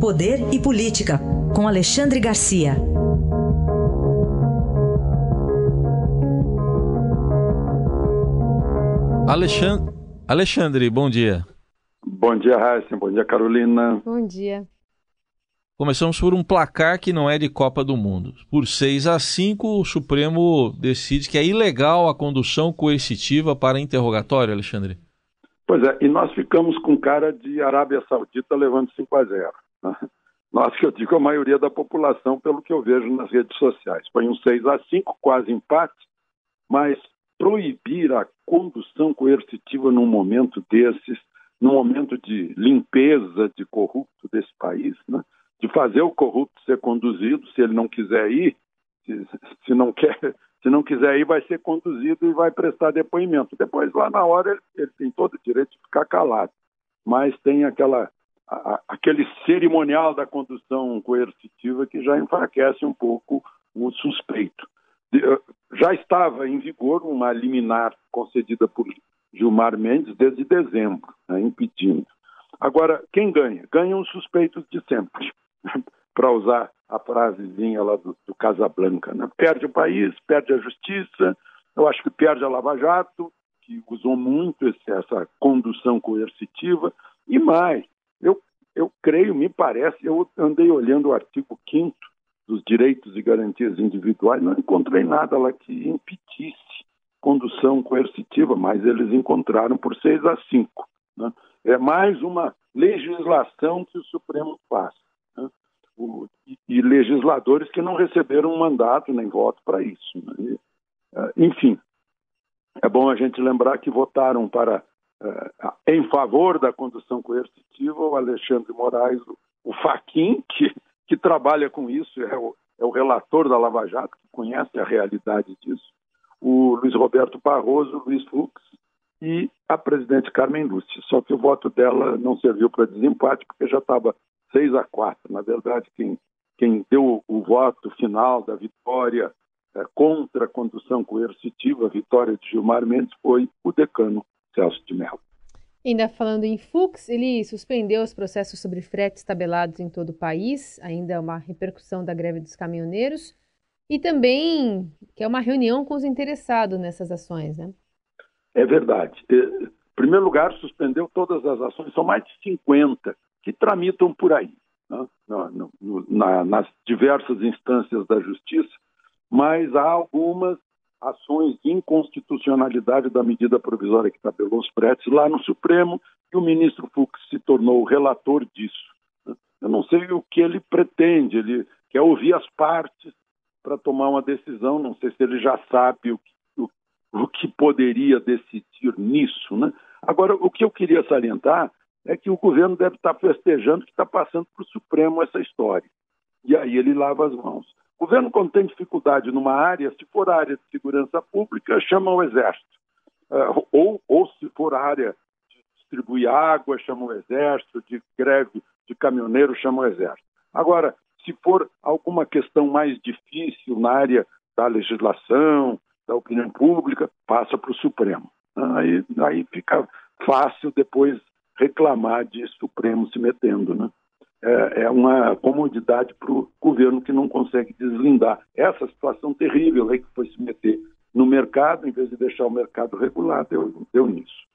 Poder e Política, com Alexandre Garcia. Alexandre, Alexandre, bom dia. Bom dia, Raíssa. Bom dia, Carolina. Bom dia. Começamos por um placar que não é de Copa do Mundo. Por 6 a 5, o Supremo decide que é ilegal a condução coercitiva para interrogatório, Alexandre. Pois é, e nós ficamos com cara de Arábia Saudita levando 5 a 0. Nós, que eu digo, a maioria da população, pelo que eu vejo nas redes sociais. Foi um 6 a 5, quase empate, mas proibir a condução coercitiva num momento desses, num momento de limpeza de corrupto desse país, né? de fazer o corrupto ser conduzido, se ele não quiser ir, se, se, não quer, se não quiser ir, vai ser conduzido e vai prestar depoimento. Depois, lá na hora, ele, ele tem todo o direito de ficar calado, mas tem aquela, aquele cerimonial da condução coercitiva que já enfraquece um pouco o suspeito. Eh, já estava em vigor uma liminar concedida por Gilmar Mendes desde dezembro, né, impedindo. Agora, quem ganha? Ganham os suspeitos de sempre. para usar a frasezinha lá do, do Casablanca. Né? Perde o país, perde a justiça, eu acho que perde a Lava Jato, que usou muito essa condução coercitiva, e mais, eu, eu creio, me parece, eu andei olhando o artigo 5 dos direitos e garantias individuais, não encontrei nada lá que impedisse condução coercitiva, mas eles encontraram por 6 a 5. Né? É mais uma legislação que o Supremo faz o, e, legisladores que não receberam mandato nem voto para isso. Né? E, uh, enfim, é bom a gente lembrar que votaram para em favor da condução coercitiva o Alexandre Moraes, o, o Faquin, que, que trabalha com isso, é o, é o relator da Lava Jato, que conhece a realidade disso, o Luiz Roberto Barroso, o Luiz Fux e a presidente Carmen Lúcia. Só que o voto dela não serviu para desempate, porque já estava 6 a 4. Na verdade, quem, quem deu o voto final da vitória é, contra a condução coercitiva, a vitória de Gilmar Mendes, foi o decano Celso de Mello. Ainda falando em Fux, ele suspendeu os processos sobre fretes tabelados em todo o país, ainda é uma repercussão da greve dos caminhoneiros, e também que é uma reunião com os interessados nessas ações, né? É verdade. Em primeiro lugar, suspendeu todas as ações, são mais de 50 que tramitam por aí, né? na, na, nas diversas instâncias da justiça, mas há algumas ações de inconstitucionalidade da medida provisória que tabelou os fretes lá no Supremo e o ministro Fux se tornou o relator disso. Né? Eu não sei o que ele pretende, ele quer ouvir as partes para tomar uma decisão, não sei se ele já sabe o, o, o que poderia decidir nisso. Né? Agora, o que eu queria salientar é que o governo deve estar festejando que está passando para o Supremo essa história. E aí ele lava as mãos. O governo, quando tem dificuldade numa área, se for área de segurança pública, chama o Exército. Uh, ou, ou se for área de distribuir água, chama o Exército, de greve de caminhoneiro, chama o Exército. Agora, se for alguma questão mais difícil na área da legislação, da opinião pública, passa para o Supremo. Aí, aí fica fácil depois reclamar de Supremo se metendo, né? É, é uma comodidade para o governo que não consegue deslindar essa situação terrível aí que foi se meter no mercado, em vez de deixar o mercado regular, deu, deu nisso.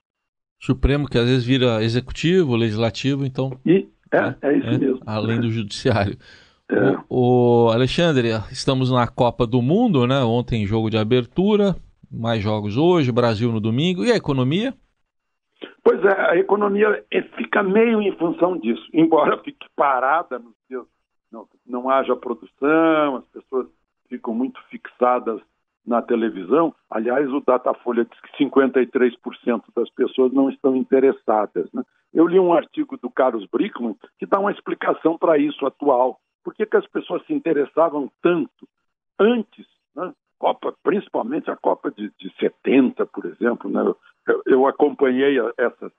Supremo que às vezes vira executivo, legislativo, então. E é, é, é isso é, mesmo. Além do judiciário. É. O, o, Alexandre, estamos na Copa do Mundo, né? Ontem jogo de abertura, mais jogos hoje, Brasil no domingo. E a economia? Pois é, a economia é, fica meio em função disso, embora fique parada nos dias, não, não haja produção, as pessoas ficam muito fixadas na televisão. Aliás, o Datafolha diz que 53% das pessoas não estão interessadas. Né? Eu li um artigo do Carlos Brickman que dá uma explicação para isso atual. Por que, que as pessoas se interessavam tanto antes, né? Copa, principalmente a Copa de, de 70, por exemplo, né? eu, eu acompanhei essa,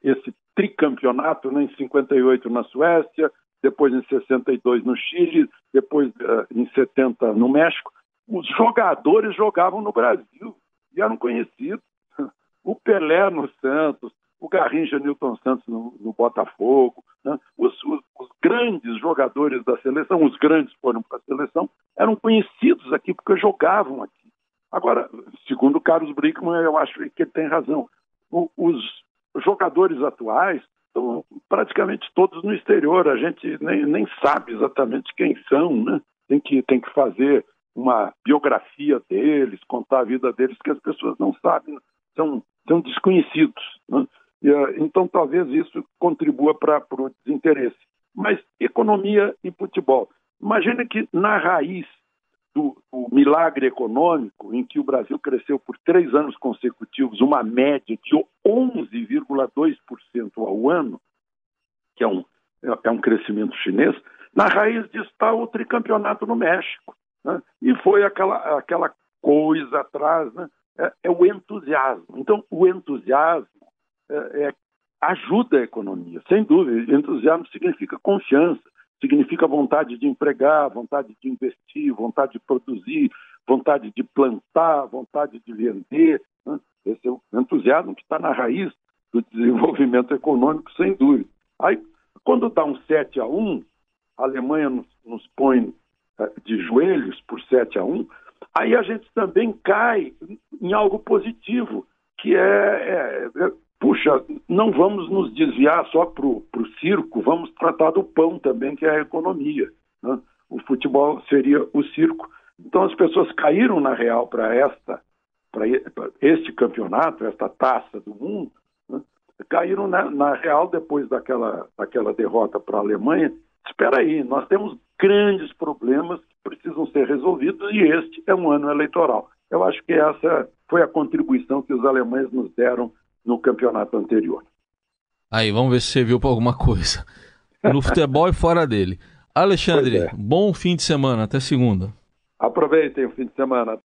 esse tricampeonato né, em 58 na Suécia, depois em 62 no Chile, depois uh, em 70 no México. Os jogadores jogavam no Brasil e eram conhecidos. O Pelé no Santos, o Garrincha Newton Santos no, no Botafogo, né? os, os, os, grandes jogadores da seleção, os grandes foram para a seleção, eram conhecidos aqui porque jogavam aqui. Agora, segundo Carlos Brickman, eu acho que ele tem razão. O, os jogadores atuais estão praticamente todos no exterior, a gente nem, nem sabe exatamente quem são, né? Tem que, tem que fazer uma biografia deles, contar a vida deles, que as pessoas não sabem, são, são desconhecidos. Né? E, eh, então, talvez isso contribua para o desinteresse. Mas economia e futebol. Imagine que na raiz do, do, milagre econômico, em que o Brasil cresceu por três anos consecutivos, uma média de 11,2% ao ano, que é um, é um crescimento chinês, na raiz disso está o tricampeonato no México. Né? E foi aquela, aquela coisa atrás, né? é, é, o entusiasmo. Então, o entusiasmo é, é, ajuda a economia, sem dúvida. Entusiasmo significa confiança, significa vontade de empregar, vontade de investir, vontade de produzir, vontade de plantar, vontade de vender. Né? Esse é o entusiasmo que está na raiz do desenvolvimento econômico, sem dúvida. Aí, quando dá um 7 a 1, a Alemanha nos, nos põe eh, de joelhos por 7 a 1, aí a gente também cai em algo positivo, que é, é, é puxa, não vamos nos desviar só para o circo, vamos tratar do pão também, que é a economia. Né? O futebol seria o circo. Então as pessoas caíram na real para esta, para este campeonato, esta taça do mundo, né? caíram na, na, real depois daquela, daquela derrota para a Alemanha. Espera aí, nós temos grandes problemas que precisam ser resolvidos e este é um ano eleitoral. Eu acho que essa foi a contribuição que os alemães nos deram no campeonato anterior. Aí, vamos ver se você viu para alguma coisa. No futebol e fora dele. Alexandre, é. bom fim de semana. Até segunda. Aproveitem o fim de semana.